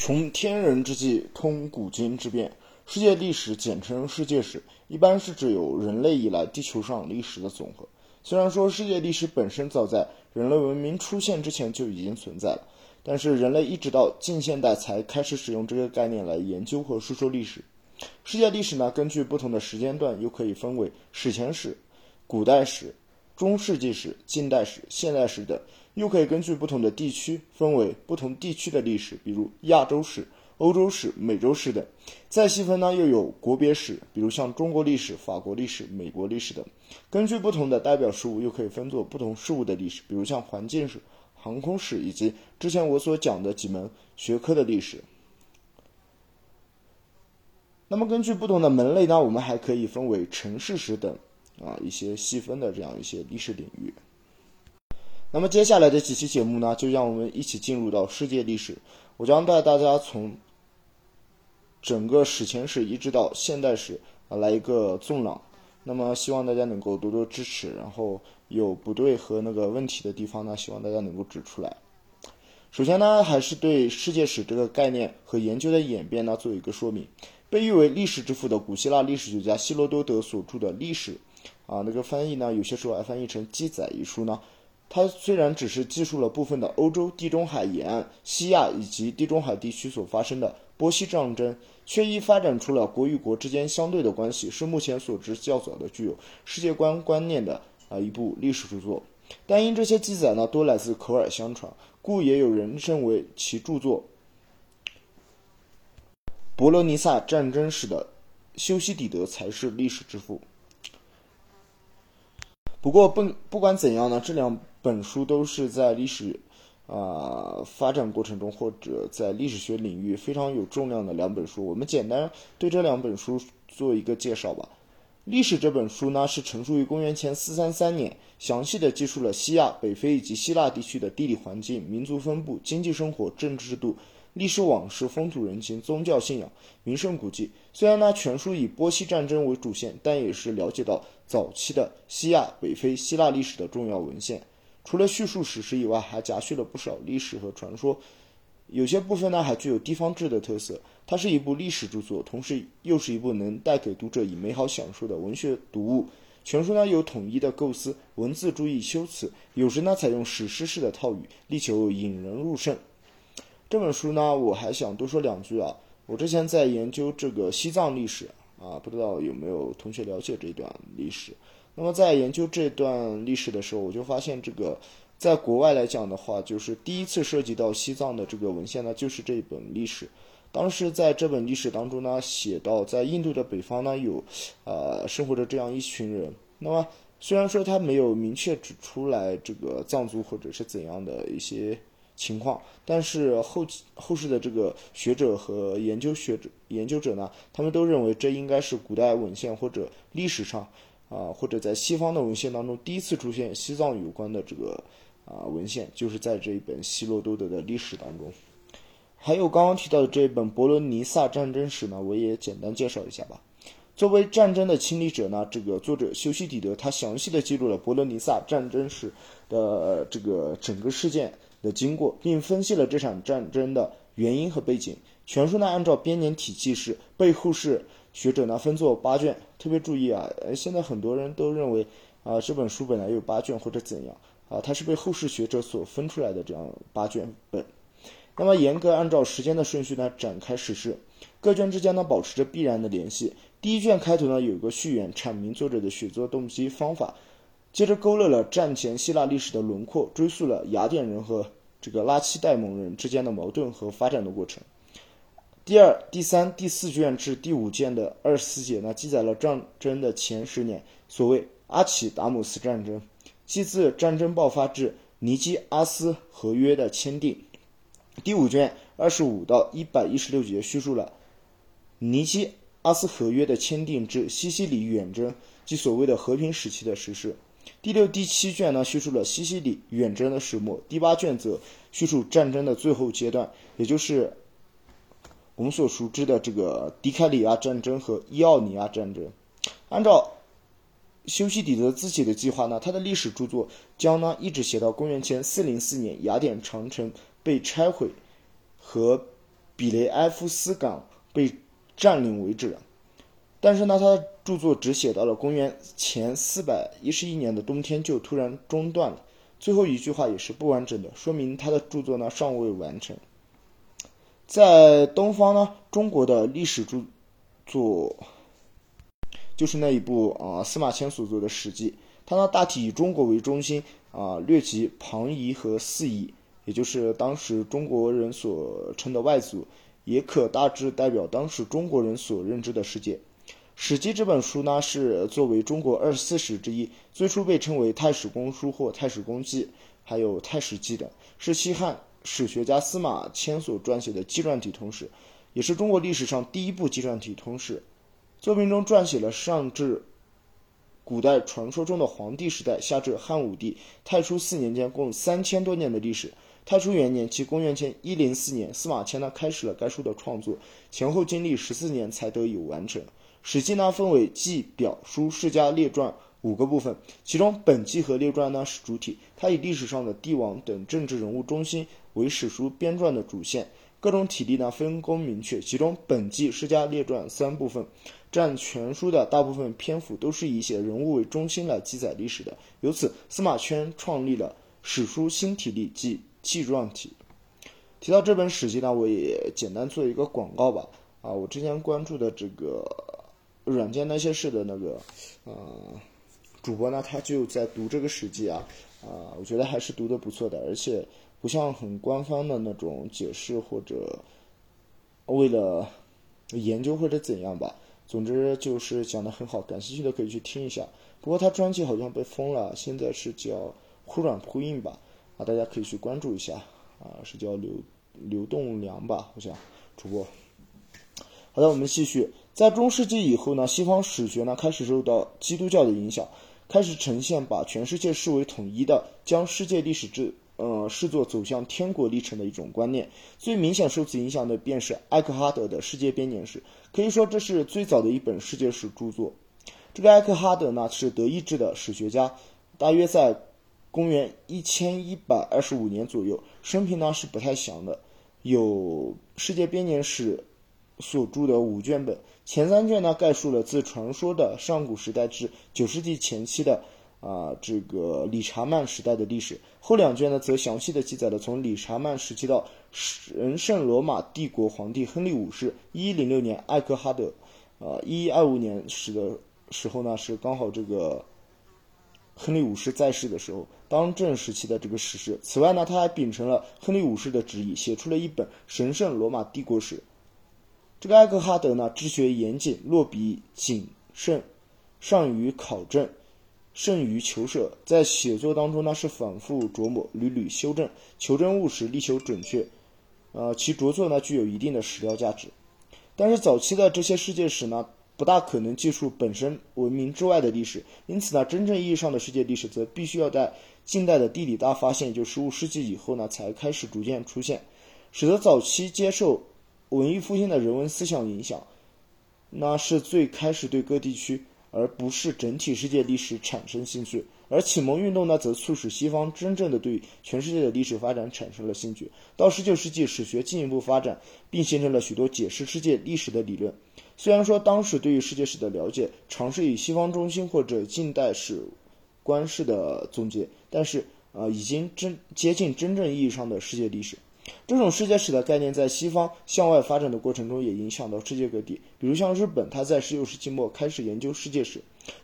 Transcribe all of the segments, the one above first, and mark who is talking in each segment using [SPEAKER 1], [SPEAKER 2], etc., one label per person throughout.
[SPEAKER 1] 穷天人之际，通古今之变。世界历史简称世界史，一般是指有人类以来地球上历史的总和。虽然说世界历史本身早在人类文明出现之前就已经存在了，但是人类一直到近现代才开始使用这个概念来研究和述说历史。世界历史呢，根据不同的时间段，又可以分为史前史、古代史、中世纪史、近代史、现代史等。又可以根据不同的地区分为不同地区的历史，比如亚洲史、欧洲史、美洲史等。再细分呢，又有国别史，比如像中国历史、法国历史、美国历史等。根据不同的代表事物，又可以分作不同事物的历史，比如像环境史、航空史以及之前我所讲的几门学科的历史。那么根据不同的门类呢，我们还可以分为城市史等啊一些细分的这样一些历史领域。那么接下来的几期节目呢，就让我们一起进入到世界历史。我将带大家从整个史前史一直到现代史啊来一个纵览。那么希望大家能够多多支持，然后有不对和那个问题的地方呢，希望大家能够指出来。首先呢，还是对世界史这个概念和研究的演变呢做一个说明。被誉为历史之父的古希腊历史学家希罗多德所著的《历史》，啊，那个翻译呢，有些时候还翻译成“记载”一书呢。它虽然只是记述了部分的欧洲、地中海沿岸、西亚以及地中海地区所发生的波西战争，却亦发展出了国与国之间相对的关系，是目前所知较早的具有世界观观念的啊一部历史著作。但因这些记载呢多来自口耳相传，故也有人认为其著作《博罗尼撒战争史》的修昔底德才是历史之父。不过不不管怎样呢，这两。本书都是在历史，啊发展过程中或者在历史学领域非常有重量的两本书。我们简单对这两本书做一个介绍吧。历史这本书呢是成书于公元前四三三年，详细的记述了西亚、北非以及希腊地区的地理环境、民族分布、经济生活、政治制度。历史往事、风土人情、宗教信仰、名胜古迹。虽然呢全书以波西战争为主线，但也是了解到早期的西亚、北非、希腊历史的重要文献。除了叙述史实以外，还夹叙了不少历史和传说，有些部分呢还具有地方志的特色。它是一部历史著作，同时又是一部能带给读者以美好享受的文学读物。全书呢有统一的构思，文字注意修辞，有时呢采用史诗式的套语，力求引人入胜。这本书呢，我还想多说两句啊。我之前在研究这个西藏历史啊，不知道有没有同学了解这段历史。那么在研究这段历史的时候，我就发现这个，在国外来讲的话，就是第一次涉及到西藏的这个文献呢，就是这本历史。当时在这本历史当中呢，写到在印度的北方呢，有，呃，生活着这样一群人。那么虽然说他没有明确指出来这个藏族或者是怎样的一些情况，但是后后世的这个学者和研究学者研究者呢，他们都认为这应该是古代文献或者历史上。啊，或者在西方的文献当中，第一次出现西藏有关的这个啊文献，就是在这一本希罗多德的历史当中。还有刚刚提到的这一本伯罗尼撒战争史呢，我也简单介绍一下吧。作为战争的亲历者呢，这个作者修昔底德他详细的记录了伯罗尼撒战争史的这个整个事件的经过，并分析了这场战争的原因和背景。全书呢按照编年体记事，背后是。学者呢分作八卷，特别注意啊！现在很多人都认为啊，这本书本来有八卷或者怎样啊，它是被后世学者所分出来的这样八卷本。那么严格按照时间的顺序呢展开史事，各卷之间呢保持着必然的联系。第一卷开头呢有个序言，阐明作者的写作动机方法，接着勾勒了战前希腊历史的轮廓，追溯了雅典人和这个拉契戴蒙人之间的矛盾和发展的过程。第二、第三、第四卷至第五卷的二十四节呢，记载了战争的前十年，所谓阿奇达姆斯战争，即自战争爆发至尼基阿斯合约的签订。第五卷二十五到一百一十六节叙述了尼基阿斯合约的签订至西西里远征，即所谓的和平时期的实施。第六、第七卷呢，叙述了西西里远征的始末。第八卷则叙述战争的最后阶段，也就是。我们所熟知的这个迪凯里亚战争和伊奥尼亚战争，按照修昔底德自己的计划呢，他的历史著作将呢一直写到公元前四零四年雅典长城被拆毁和比雷埃夫斯港被占领为止。但是呢，他著作只写到了公元前四百一十一年的冬天就突然中断了，最后一句话也是不完整的，说明他的著作呢尚未完成。在东方呢，中国的历史著作就是那一部啊司马迁所作的《史记》，它呢大体以中国为中心啊，略及庞夷和四夷，也就是当时中国人所称的外族，也可大致代表当时中国人所认知的世界。《史记》这本书呢，是作为中国二十四史之一，最初被称为《太史公书》或《太史公记》，还有《太史记》等，是西汉史学家司马迁所撰写的纪传体通史，也是中国历史上第一部纪传体通史。作品中撰写了上至古代传说中的黄帝时代，下至汉武帝、太初四年间共三千多年的历史。太初元年，即公元前一零四年，司马迁呢开始了该书的创作，前后经历十四年才得以完成。史记呢分为记、表、书、世家、列传五个部分，其中本纪和列传呢是主体，它以历史上的帝王等政治人物中心为史书编撰的主线，各种体例呢分工明确。其中本纪、世家、列传三部分占全书的大部分篇幅，都是以写人物为中心来记载历史的。由此，司马迁创立了史书新体例，即纪传体。提到这本史记呢，我也简单做一个广告吧。啊，我之前关注的这个。软件那些事的那个，呃，主播呢，他就在读这个史记啊，啊，我觉得还是读的不错的，而且不像很官方的那种解释或者为了研究或者怎样吧。总之就是讲的很好，感兴趣的可以去听一下。不过他专辑好像被封了，现在是叫忽软忽硬吧，啊，大家可以去关注一下，啊，是叫流流动梁吧，好像主播。好的，我们继续。在中世纪以后呢，西方史学呢开始受到基督教的影响，开始呈现把全世界视为统一的，将世界历史制呃视作走向天国历程的一种观念。最明显受此影响的便是艾克哈德的世界编年史，可以说这是最早的一本世界史著作。这个艾克哈德呢是德意志的史学家，大约在公元一千一百二十五年左右，生平呢是不太详的，有世界编年史。所著的五卷本，前三卷呢概述了自传说的上古时代至九世纪前期的啊这个理查曼时代的历史，后两卷呢则详细的记载了从理查曼时期到神圣罗马帝国皇帝亨利五世一一零六年艾克哈德，呃一一二五年时的时候呢是刚好这个亨利五世在世的时候当政时期的这个史诗。此外呢他还秉承了亨利五世的旨意，写出了一本神圣罗马帝国史。这个艾克哈德呢，治学严谨，落笔谨慎，善于考证，甚于求舍。在写作当中呢，是反复琢磨，屡屡修正，求真务实，力求准确。呃，其着作呢，具有一定的史料价值。但是早期的这些世界史呢，不大可能记述本身文明之外的历史，因此呢，真正意义上的世界历史，则必须要在近代的地理大发现，也就十五世纪以后呢，才开始逐渐出现，使得早期接受。文艺复兴的人文思想影响，那是最开始对各地区，而不是整体世界历史产生兴趣。而启蒙运动呢，则促使西方真正的对全世界的历史发展产生了兴趣。到十九世纪，史学进一步发展，并形成了许多解释世界历史的理论。虽然说当时对于世界史的了解，尝试以西方中心或者近代史观式的总结，但是呃，已经真接近真正意义上的世界历史。这种世界史的概念在西方向外发展的过程中，也影响到世界各地。比如像日本，它在16世纪末开始研究世界史；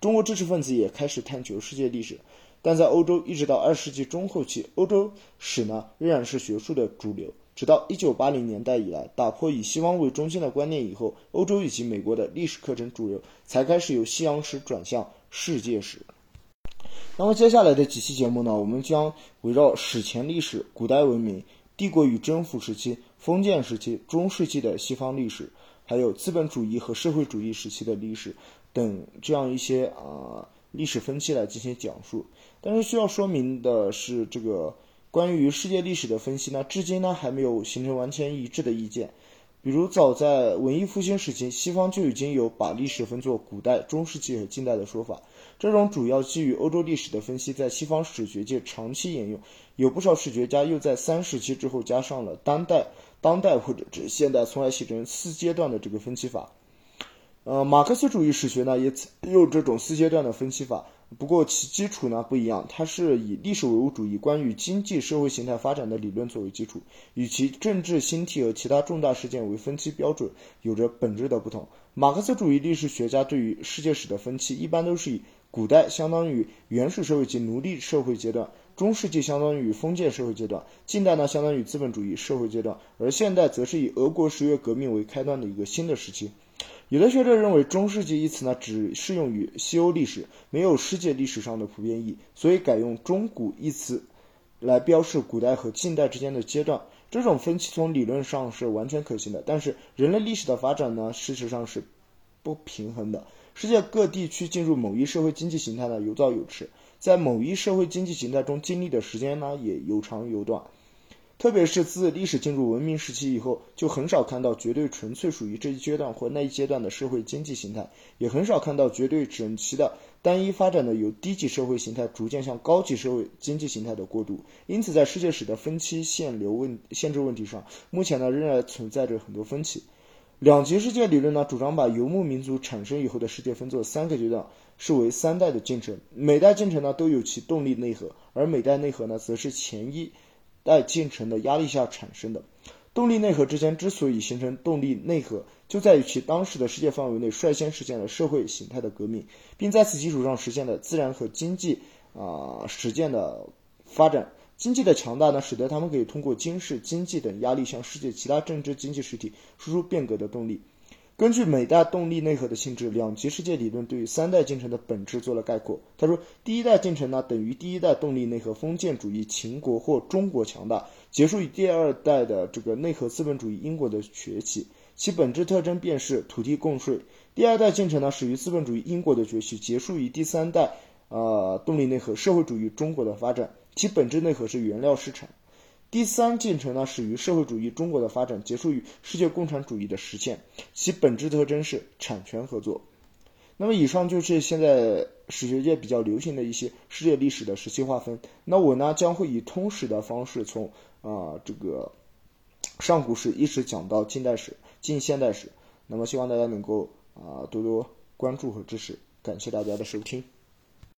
[SPEAKER 1] 中国知识分子也开始探求世界历史。但在欧洲，一直到20世纪中后期，欧洲史呢仍然是学术的主流。直到1980年代以来，打破以西方为中心的观念以后，欧洲以及美国的历史课程主流才开始由西洋史转向世界史。那么接下来的几期节目呢，我们将围绕史前历史、古代文明。帝国与征服时期、封建时期、中世纪的西方历史，还有资本主义和社会主义时期的历史等这样一些啊历史分期来进行讲述。但是需要说明的是，这个关于世界历史的分析呢，至今呢还没有形成完全一致的意见。比如，早在文艺复兴时期，西方就已经有把历史分作古代、中世纪和近代的说法。这种主要基于欧洲历史的分析，在西方史学界长期沿用。有不少史学家又在三时期之后加上了当代。当代或者指现代，从而形成四阶段的这个分期法。呃，马克思主义史学呢也用这种四阶段的分期法，不过其基础呢不一样，它是以历史唯物主义关于经济社会形态发展的理论作为基础，与其政治兴替和其他重大事件为分期标准有着本质的不同。马克思主义历史学家对于世界史的分期，一般都是以古代相当于原始社会及奴隶社会阶段，中世纪相当于封建社会阶段，近代呢相当于资本主义社会阶段，而现代则是以俄国十月革命为开端的一个新的时期。有的学者认为“中世纪”一词呢，只适用于西欧历史，没有世界历史上的普遍意义，所以改用“中古”一词来标示古代和近代之间的阶段。这种分期从理论上是完全可行的，但是人类历史的发展呢，事实上是不平衡的。世界各地区进入某一社会经济形态呢，有早有迟，在某一社会经济形态中经历的时间呢，也有长有短。特别是自历史进入文明时期以后，就很少看到绝对纯粹属于这一阶段或那一阶段的社会经济形态，也很少看到绝对整齐的单一发展的由低级社会形态逐渐向高级社会经济形态的过渡。因此，在世界史的分期限流问限制问题上，目前呢仍然存在着很多分歧。两极世界理论呢主张把游牧民族产生以后的世界分作三个阶段，视为三代的进程，每代进程呢都有其动力内核，而每代内核呢则是前一。代进程的压力下产生的动力内核之间之所以形成动力内核，就在于其当时的世界范围内率先实现了社会形态的革命，并在此基础上实现了自然和经济啊实践的发展。经济的强大呢，使得他们可以通过军事、经济等压力向世界其他政治经济实体输出变革的动力。根据每代动力内核的性质，两极世界理论对于三代进程的本质做了概括。他说，第一代进程呢，等于第一代动力内核封建主义秦国或中国强大，结束于第二代的这个内核资本主义英国的崛起，其本质特征便是土地共税。第二代进程呢，始于资本主义英国的崛起，结束于第三代呃动力内核社会主义中国的发展，其本质内核是原料市场。第三进程呢，始于社会主义中国的发展，结束于世界共产主义的实现，其本质特征是产权合作。那么以上就是现在史学界比较流行的一些世界历史的时期划分。那我呢将会以通史的方式，从啊这个上古史一直讲到近代史、近现代史。那么希望大家能够啊多多关注和支持，感谢大家的收听。